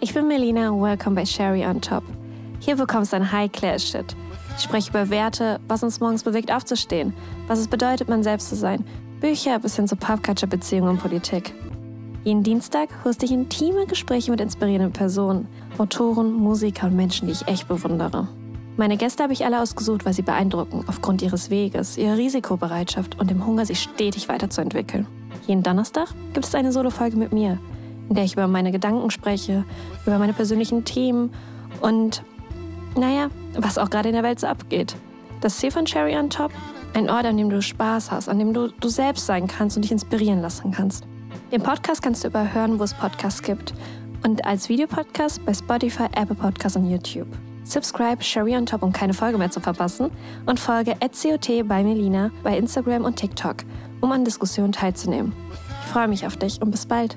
Ich bin Melina und welcome bei Sherry on Top. Hier bekommst du ein High-Class-Shit. Ich spreche über Werte, was uns morgens bewegt aufzustehen, was es bedeutet, man selbst zu sein, Bücher bis hin zu Popculture-Beziehungen und Politik. Jeden Dienstag hoste ich intime Gespräche mit inspirierenden Personen, Autoren, Musiker und Menschen, die ich echt bewundere. Meine Gäste habe ich alle ausgesucht, weil sie beeindrucken, aufgrund ihres Weges, ihrer Risikobereitschaft und dem Hunger, sich stetig weiterzuentwickeln. Jeden Donnerstag gibt es eine Solo-Folge mit mir, in der ich über meine Gedanken spreche, über meine persönlichen Themen und, naja, was auch gerade in der Welt so abgeht. Das Ziel von Cherry on Top? Ein Ort, an dem du Spaß hast, an dem du du selbst sein kannst und dich inspirieren lassen kannst. Den Podcast kannst du überhören, wo es Podcasts gibt. Und als Videopodcast bei Spotify, Apple Podcasts und YouTube. Subscribe Sherry on Top, um keine Folge mehr zu verpassen. Und folge @cot bei Melina bei Instagram und TikTok, um an Diskussionen teilzunehmen. Ich freue mich auf dich und bis bald.